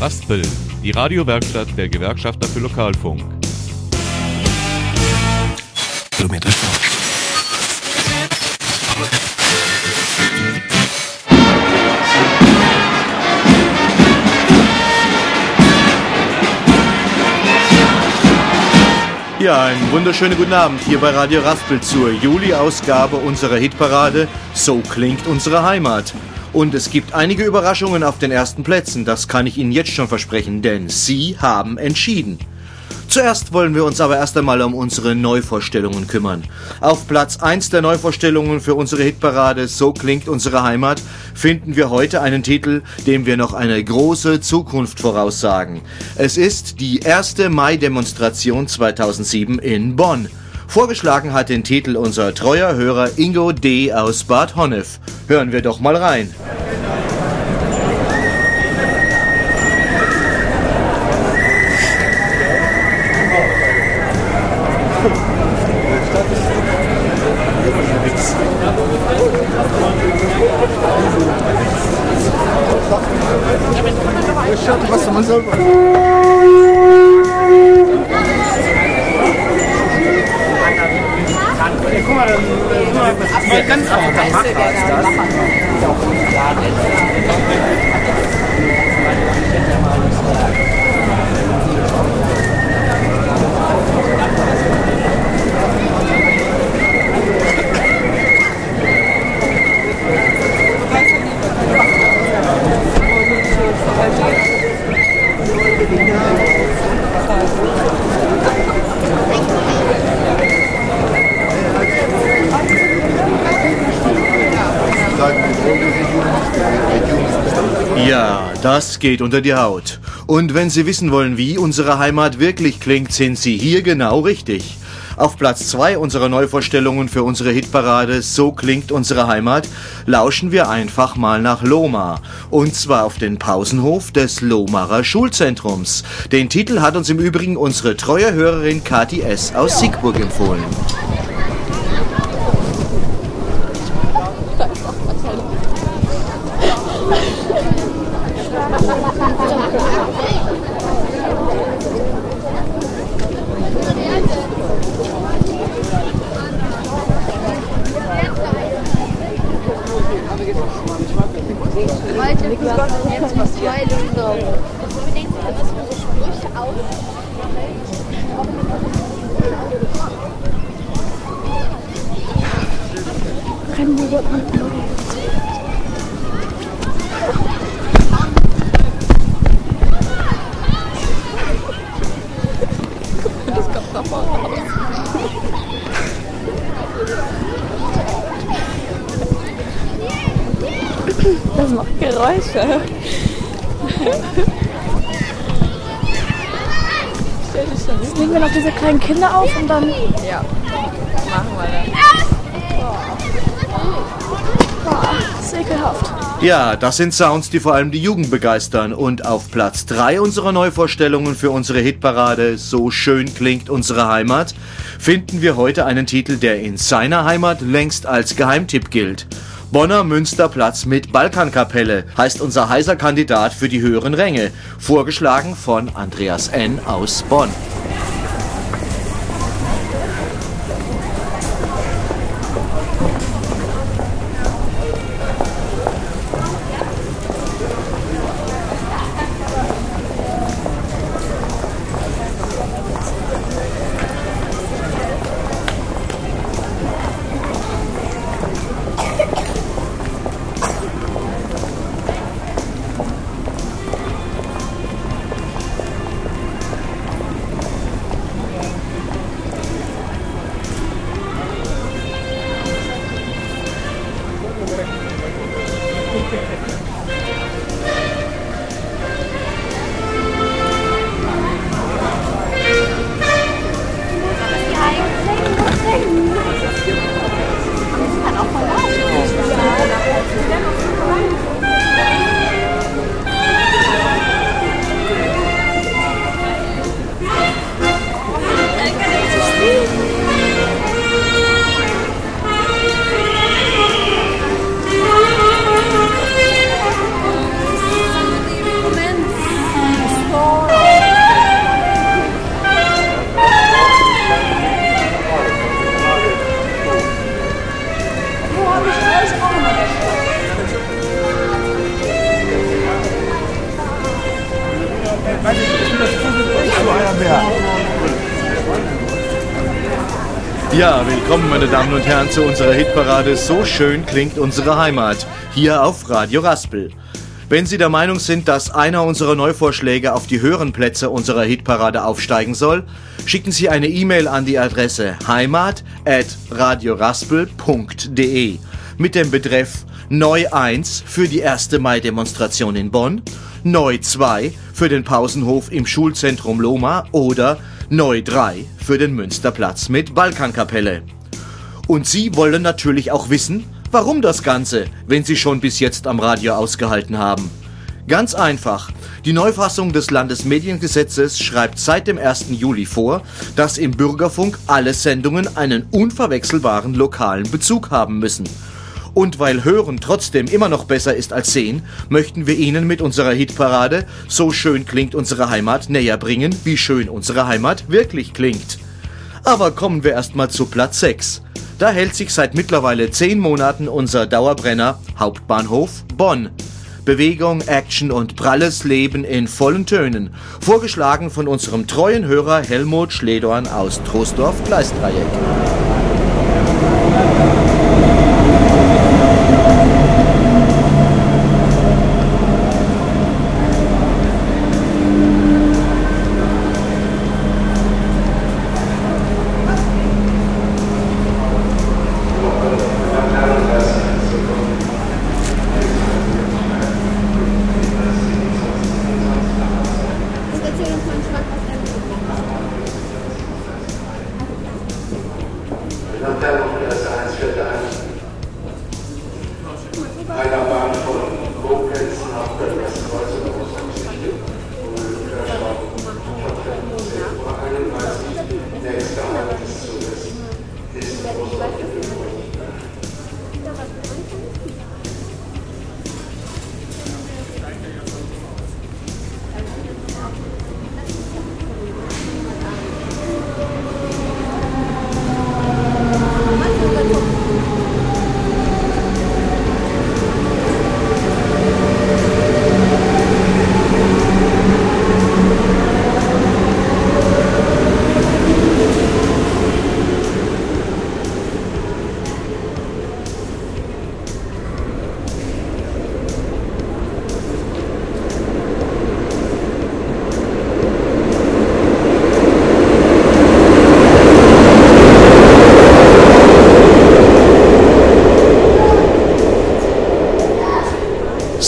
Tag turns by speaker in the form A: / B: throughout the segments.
A: Raspel, die Radiowerkstatt der Gewerkschafter für Lokalfunk.
B: Kilometer.
C: Ja, einen wunderschönen guten Abend hier bei Radio Raspel zur Juli-Ausgabe unserer Hitparade So klingt unsere Heimat. Und es gibt einige Überraschungen auf den ersten Plätzen, das kann ich Ihnen jetzt schon versprechen, denn Sie haben entschieden. Zuerst wollen wir uns aber erst einmal um unsere Neuvorstellungen kümmern. Auf Platz 1 der Neuvorstellungen für unsere Hitparade So klingt unsere Heimat finden wir heute einen Titel, dem wir noch eine große Zukunft voraussagen. Es ist die erste Mai-Demonstration 2007 in Bonn. Vorgeschlagen hat den Titel unser treuer Hörer Ingo D. aus Bad Honnef. Hören wir doch mal rein.
D: Was man selber. guck mal, das ist mal ganz
C: anders. Geht unter die Haut. Und wenn Sie wissen wollen, wie unsere Heimat wirklich klingt, sind Sie hier genau richtig. Auf Platz 2 unserer Neuvorstellungen für unsere Hitparade So klingt unsere Heimat lauschen wir einfach mal nach Loma. Und zwar auf den Pausenhof des Lomarer Schulzentrums. Den Titel hat uns im Übrigen unsere treue Hörerin Kati S. aus Siegburg empfohlen.
E: Heute jetzt was Heilung. Unbedingt was für so Sprüche aus.
F: Das macht Geräusche. Jetzt legen wir noch diese kleinen Kinder auf und dann.
G: Ja, machen wir dann.
F: Boah, das ist ekelhaft.
C: Ja, das sind Sounds, die vor allem die Jugend begeistern. Und auf Platz 3 unserer Neuvorstellungen für unsere Hitparade So schön klingt unsere Heimat finden wir heute einen Titel, der in seiner Heimat längst als Geheimtipp gilt. Bonner Münsterplatz mit Balkankapelle heißt unser heißer Kandidat für die höheren Ränge, vorgeschlagen von Andreas N. aus Bonn. Ja, willkommen meine Damen und Herren zu unserer Hitparade So schön klingt unsere Heimat, hier auf Radio Raspel. Wenn Sie der Meinung sind, dass einer unserer Neuvorschläge auf die höheren Plätze unserer Hitparade aufsteigen soll, schicken Sie eine E-Mail an die Adresse heimat@radioraspel.de mit dem Betreff Neu 1 für die 1. Mai-Demonstration in Bonn, Neu 2 für den Pausenhof im Schulzentrum Loma oder Neu 3 für den Münsterplatz mit Balkankapelle. Und Sie wollen natürlich auch wissen, warum das Ganze, wenn Sie schon bis jetzt am Radio ausgehalten haben. Ganz einfach. Die Neufassung des Landesmediengesetzes schreibt seit dem 1. Juli vor, dass im Bürgerfunk alle Sendungen einen unverwechselbaren lokalen Bezug haben müssen. Und weil Hören trotzdem immer noch besser ist als Sehen, möchten wir Ihnen mit unserer Hitparade So schön klingt unsere Heimat näher bringen, wie schön unsere Heimat wirklich klingt. Aber kommen wir erstmal zu Platz 6. Da hält sich seit mittlerweile 10 Monaten unser Dauerbrenner Hauptbahnhof Bonn. Bewegung, Action und pralles Leben in vollen Tönen. Vorgeschlagen von unserem treuen Hörer Helmut Schledorn aus Troisdorf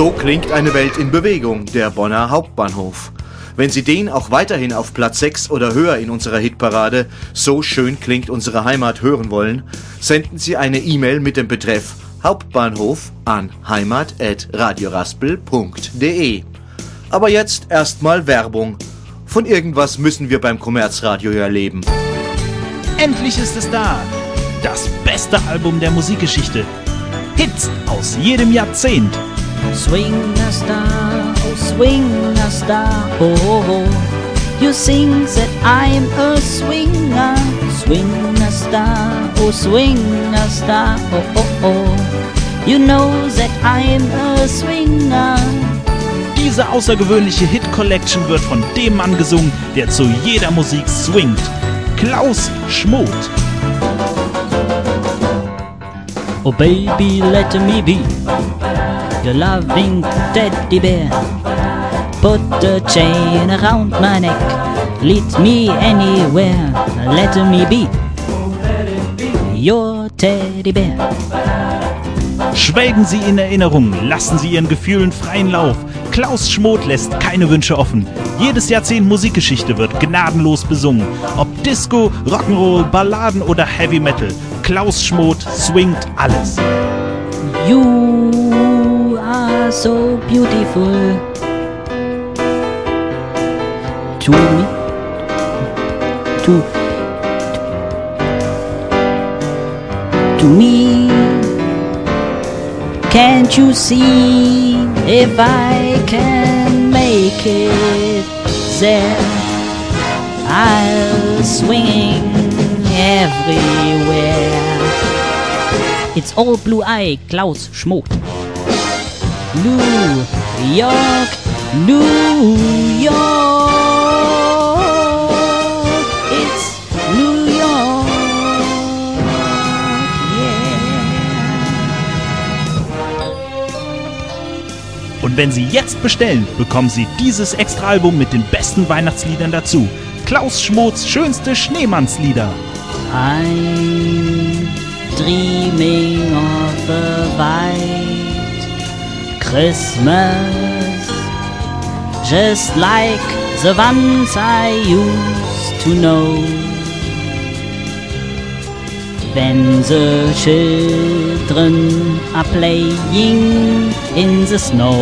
C: So klingt eine Welt in Bewegung, der Bonner Hauptbahnhof. Wenn Sie den auch weiterhin auf Platz 6 oder höher in unserer Hitparade So schön klingt unsere Heimat hören wollen, senden Sie eine E-Mail mit dem Betreff Hauptbahnhof an heimat.radioraspel.de. Aber jetzt erstmal Werbung. Von irgendwas müssen wir beim Kommerzradio ja leben.
H: Endlich ist es da! Das beste Album der Musikgeschichte. Hits aus jedem Jahrzehnt.
I: Swing a star, oh swing a star, oh, oh, oh. You sing that I'm a swinger, swing a star, oh swing a star, oh, oh, oh. You know that I'm a swinger.
H: Diese außergewöhnliche Hit-Collection wird von dem Mann gesungen, der zu jeder Musik swingt. Klaus Schmoth.
I: Oh baby, let me be your loving teddy bear. Put a chain around my neck, lead me anywhere. Let me be your teddy bear.
H: Schwelgen Sie in Erinnerung, lassen Sie Ihren Gefühlen freien Lauf. Klaus Schmoth lässt keine Wünsche offen. Jedes Jahrzehnt Musikgeschichte wird gnadenlos besungen. Ob Disco, Rock'n'Roll, Balladen oder Heavy Metal. Klaus Schmoth swingt alles.
I: You so beautiful to me. To to me. Can't you see if I can make it there? I'll swing everywhere. It's all blue eye, Klaus Schmoth. New York, New York. It's New York, yeah.
H: Und wenn Sie jetzt bestellen, bekommen Sie dieses Extraalbum mit den besten Weihnachtsliedern dazu. Klaus Schmots schönste Schneemannslieder.
I: I'm dreaming of the Weihnachten. Christmas, just like the ones I used to know. When the children are playing in the snow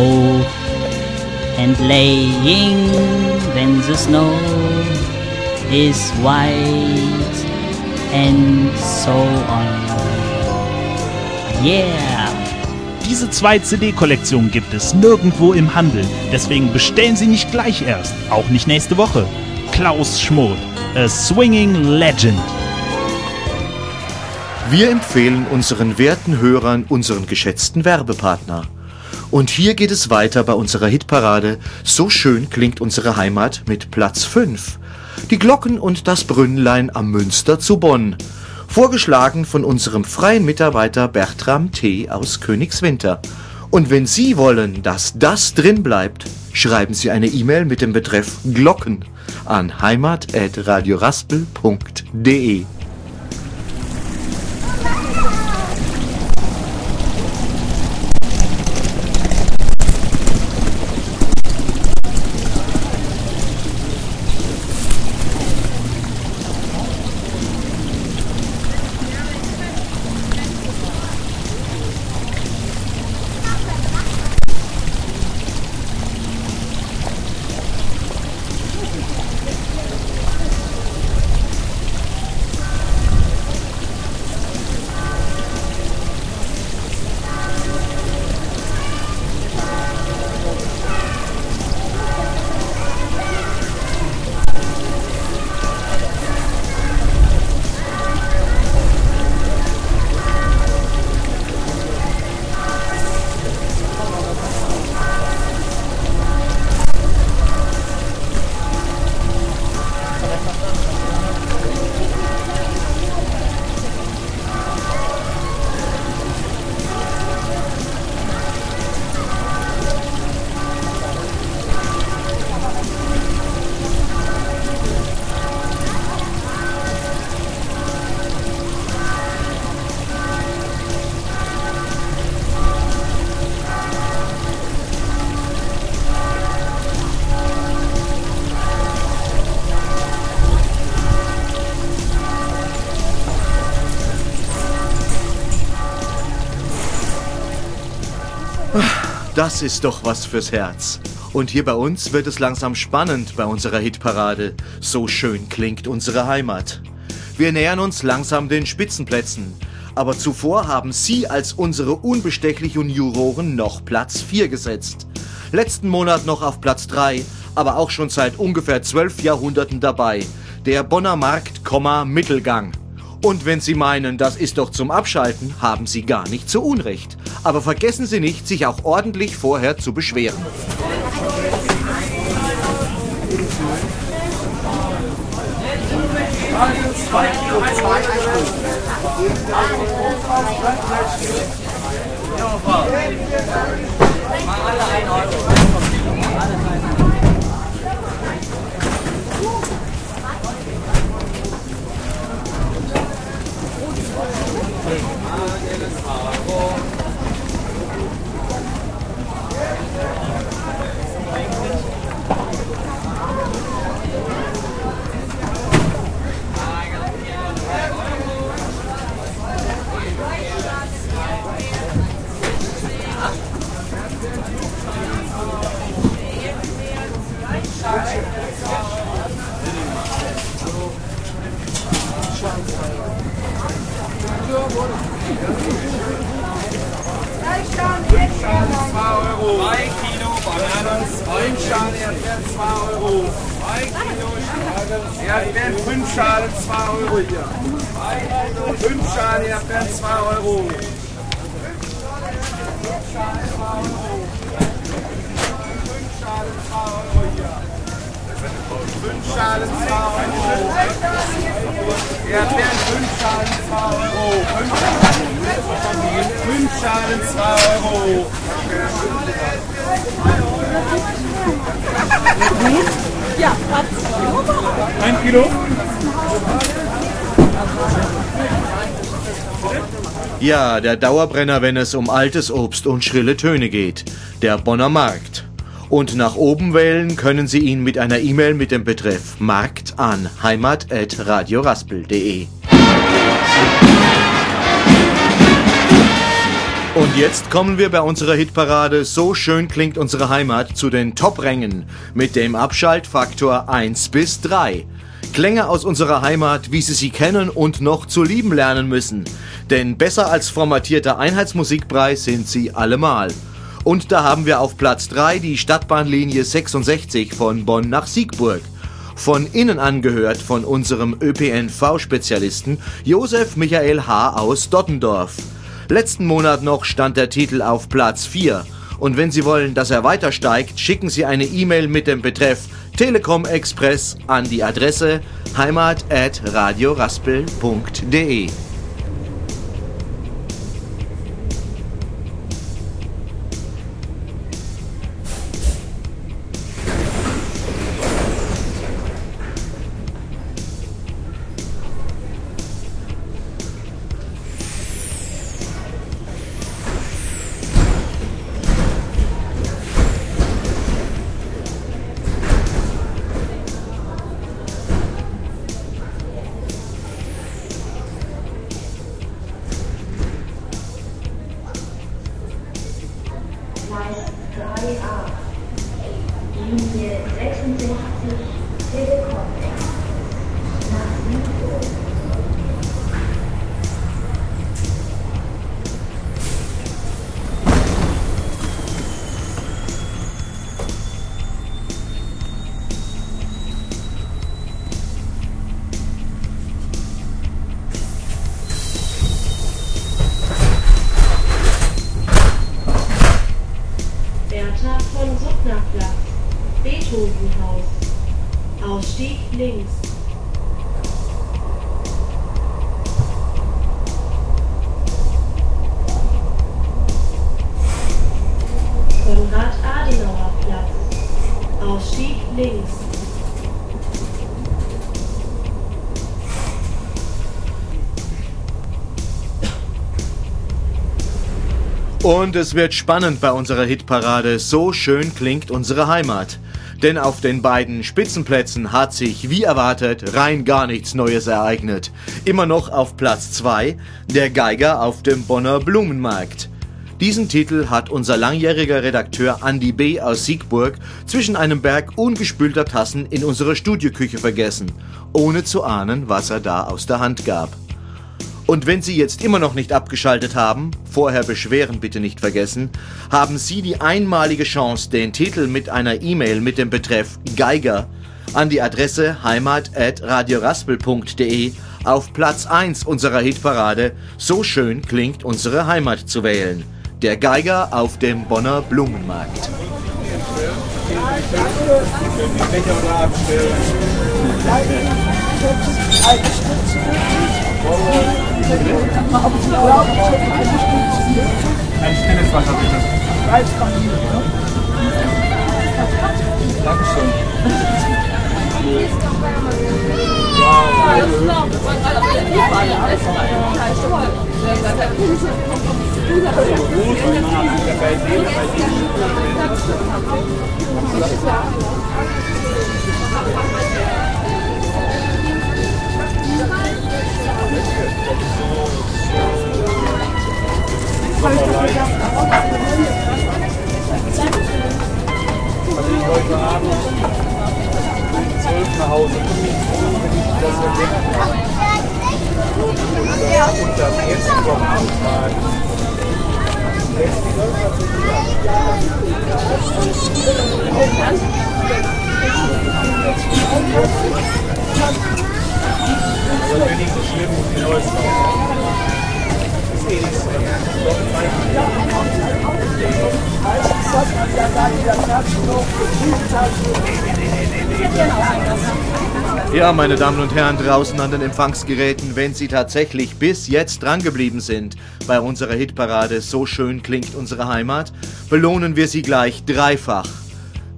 I: and laying when the snow is white and so on. Yeah!
H: Diese zwei CD-Kollektionen gibt es nirgendwo im Handel. Deswegen bestellen Sie nicht gleich erst. Auch nicht nächste Woche. Klaus Schmod, a swinging legend.
C: Wir empfehlen unseren werten Hörern unseren geschätzten Werbepartner. Und hier geht es weiter bei unserer Hitparade So schön klingt unsere Heimat mit Platz 5. Die Glocken und das Brünnlein am Münster zu Bonn. Vorgeschlagen von unserem freien Mitarbeiter Bertram T. aus Königswinter. Und wenn Sie wollen, dass das drin bleibt, schreiben Sie eine E-Mail mit dem Betreff Glocken an heimat.radioraspel.de. Das ist doch was fürs Herz. Und hier bei uns wird es langsam spannend bei unserer Hitparade. So schön klingt unsere Heimat. Wir nähern uns langsam den Spitzenplätzen. Aber zuvor haben Sie als unsere unbestechlichen Juroren noch Platz 4 gesetzt. Letzten Monat noch auf Platz 3, aber auch schon seit ungefähr zwölf Jahrhunderten dabei. Der Bonner Markt, Mittelgang. Und wenn Sie meinen, das ist doch zum Abschalten, haben Sie gar nicht so Unrecht. Aber vergessen Sie nicht, sich auch ordentlich vorher zu beschweren.
D: 啊这个是好的哦 Euro. 5 Schalen 2 Euro. Ein Kilo?
C: Ja, der Dauerbrenner, wenn es um altes Obst und schrille Töne geht. Der Bonner Markt. Und nach oben wählen können Sie ihn mit einer E-Mail mit dem Betreff Markt an heimat.radioraspel.de. Und jetzt kommen wir bei unserer Hitparade So schön klingt unsere Heimat zu den Top-Rängen mit dem Abschaltfaktor 1 bis 3. Klänge aus unserer Heimat, wie Sie sie kennen und noch zu lieben lernen müssen. Denn besser als formatierter Einheitsmusikpreis sind sie allemal. Und da haben wir auf Platz 3 die Stadtbahnlinie 66 von Bonn nach Siegburg. Von innen angehört von unserem ÖPNV-Spezialisten Josef Michael H. aus Dottendorf. Letzten Monat noch stand der Titel auf Platz 4. Und wenn Sie wollen, dass er weiter steigt, schicken Sie eine E-Mail mit dem Betreff Telekom Express an die Adresse heimat.radioraspel.de.
J: Links. Konrad-Adenauer-Platz, Ausstieg links.
C: Und es wird spannend bei unserer Hitparade So schön klingt unsere Heimat. Denn auf den beiden Spitzenplätzen hat sich, wie erwartet, rein gar nichts Neues ereignet. Immer noch auf Platz 2 der Geiger auf dem Bonner Blumenmarkt. Diesen Titel hat unser langjähriger Redakteur Andy B. aus Siegburg zwischen einem Berg ungespülter Tassen in unserer Studioküche vergessen, ohne zu ahnen, was er da aus der Hand gab. Und wenn Sie jetzt immer noch nicht abgeschaltet haben, vorher beschweren bitte nicht vergessen, haben Sie die einmalige Chance, den Titel mit einer E-Mail mit dem Betreff Geiger an die Adresse heimat.radioraspel.de auf Platz 1 unserer Hitparade So schön klingt unsere Heimat zu wählen. Der Geiger auf dem Bonner Blumenmarkt.
D: Abstellen. Ein stilles Wasser bitte. Dankeschön. Also ich heute Abend
C: Ja, meine Damen und Herren draußen an den Empfangsgeräten, wenn Sie tatsächlich bis jetzt drangeblieben sind bei unserer Hitparade So schön klingt unsere Heimat, belohnen wir Sie gleich dreifach.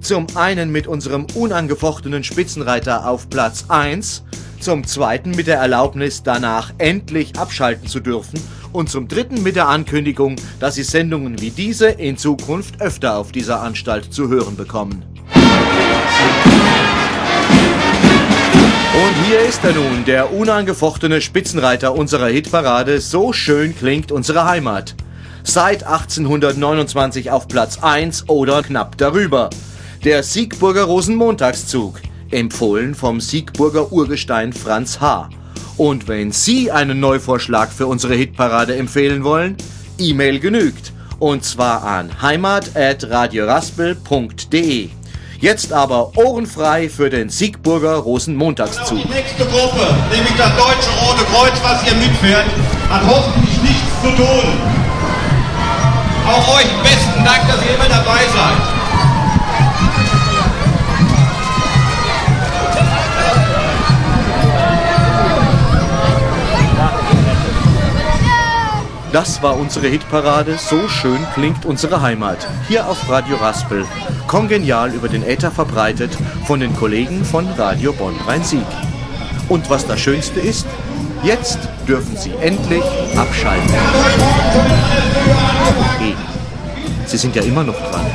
C: Zum einen mit unserem unangefochtenen Spitzenreiter auf Platz 1, zum zweiten mit der Erlaubnis danach endlich abschalten zu dürfen und zum dritten mit der Ankündigung, dass Sie Sendungen wie diese in Zukunft öfter auf dieser Anstalt zu hören bekommen. Und hier ist er nun, der unangefochtene Spitzenreiter unserer Hitparade So schön klingt unsere Heimat. Seit 1829 auf Platz 1 oder knapp darüber. Der Siegburger Rosenmontagszug, empfohlen vom Siegburger Urgestein Franz H. Und wenn Sie einen Neuvorschlag für unsere Hitparade empfehlen wollen, E-Mail genügt. Und zwar an heimat.radioraspel.de. Jetzt aber ohrenfrei für den Siegburger Rosenmontagszug.
K: Die nächste Gruppe, nämlich das Deutsche Rote Kreuz, was hier mitfährt, hat hoffentlich nichts zu tun. Auch euch besten Dank, dass ihr immer dabei seid.
C: Das war unsere Hitparade So schön klingt unsere Heimat. Hier auf Radio Raspel. Kongenial über den Äther verbreitet von den Kollegen von Radio Bonn Rhein-Sieg. Und was das Schönste ist, jetzt dürfen Sie endlich abschalten. Hey, Sie sind ja immer noch dran.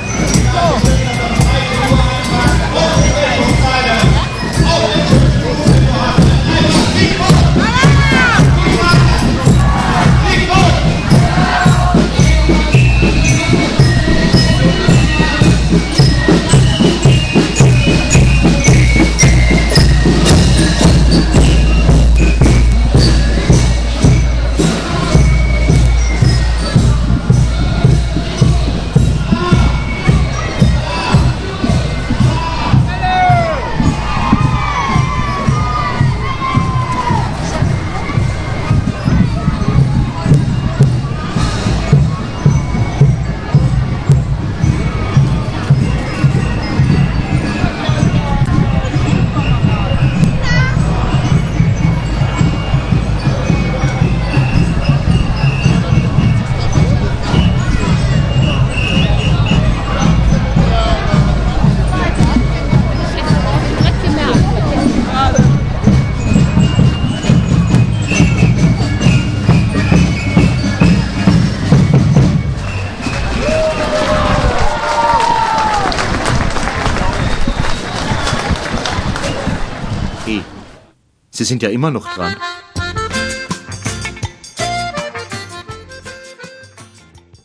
C: Sind ja immer noch dran.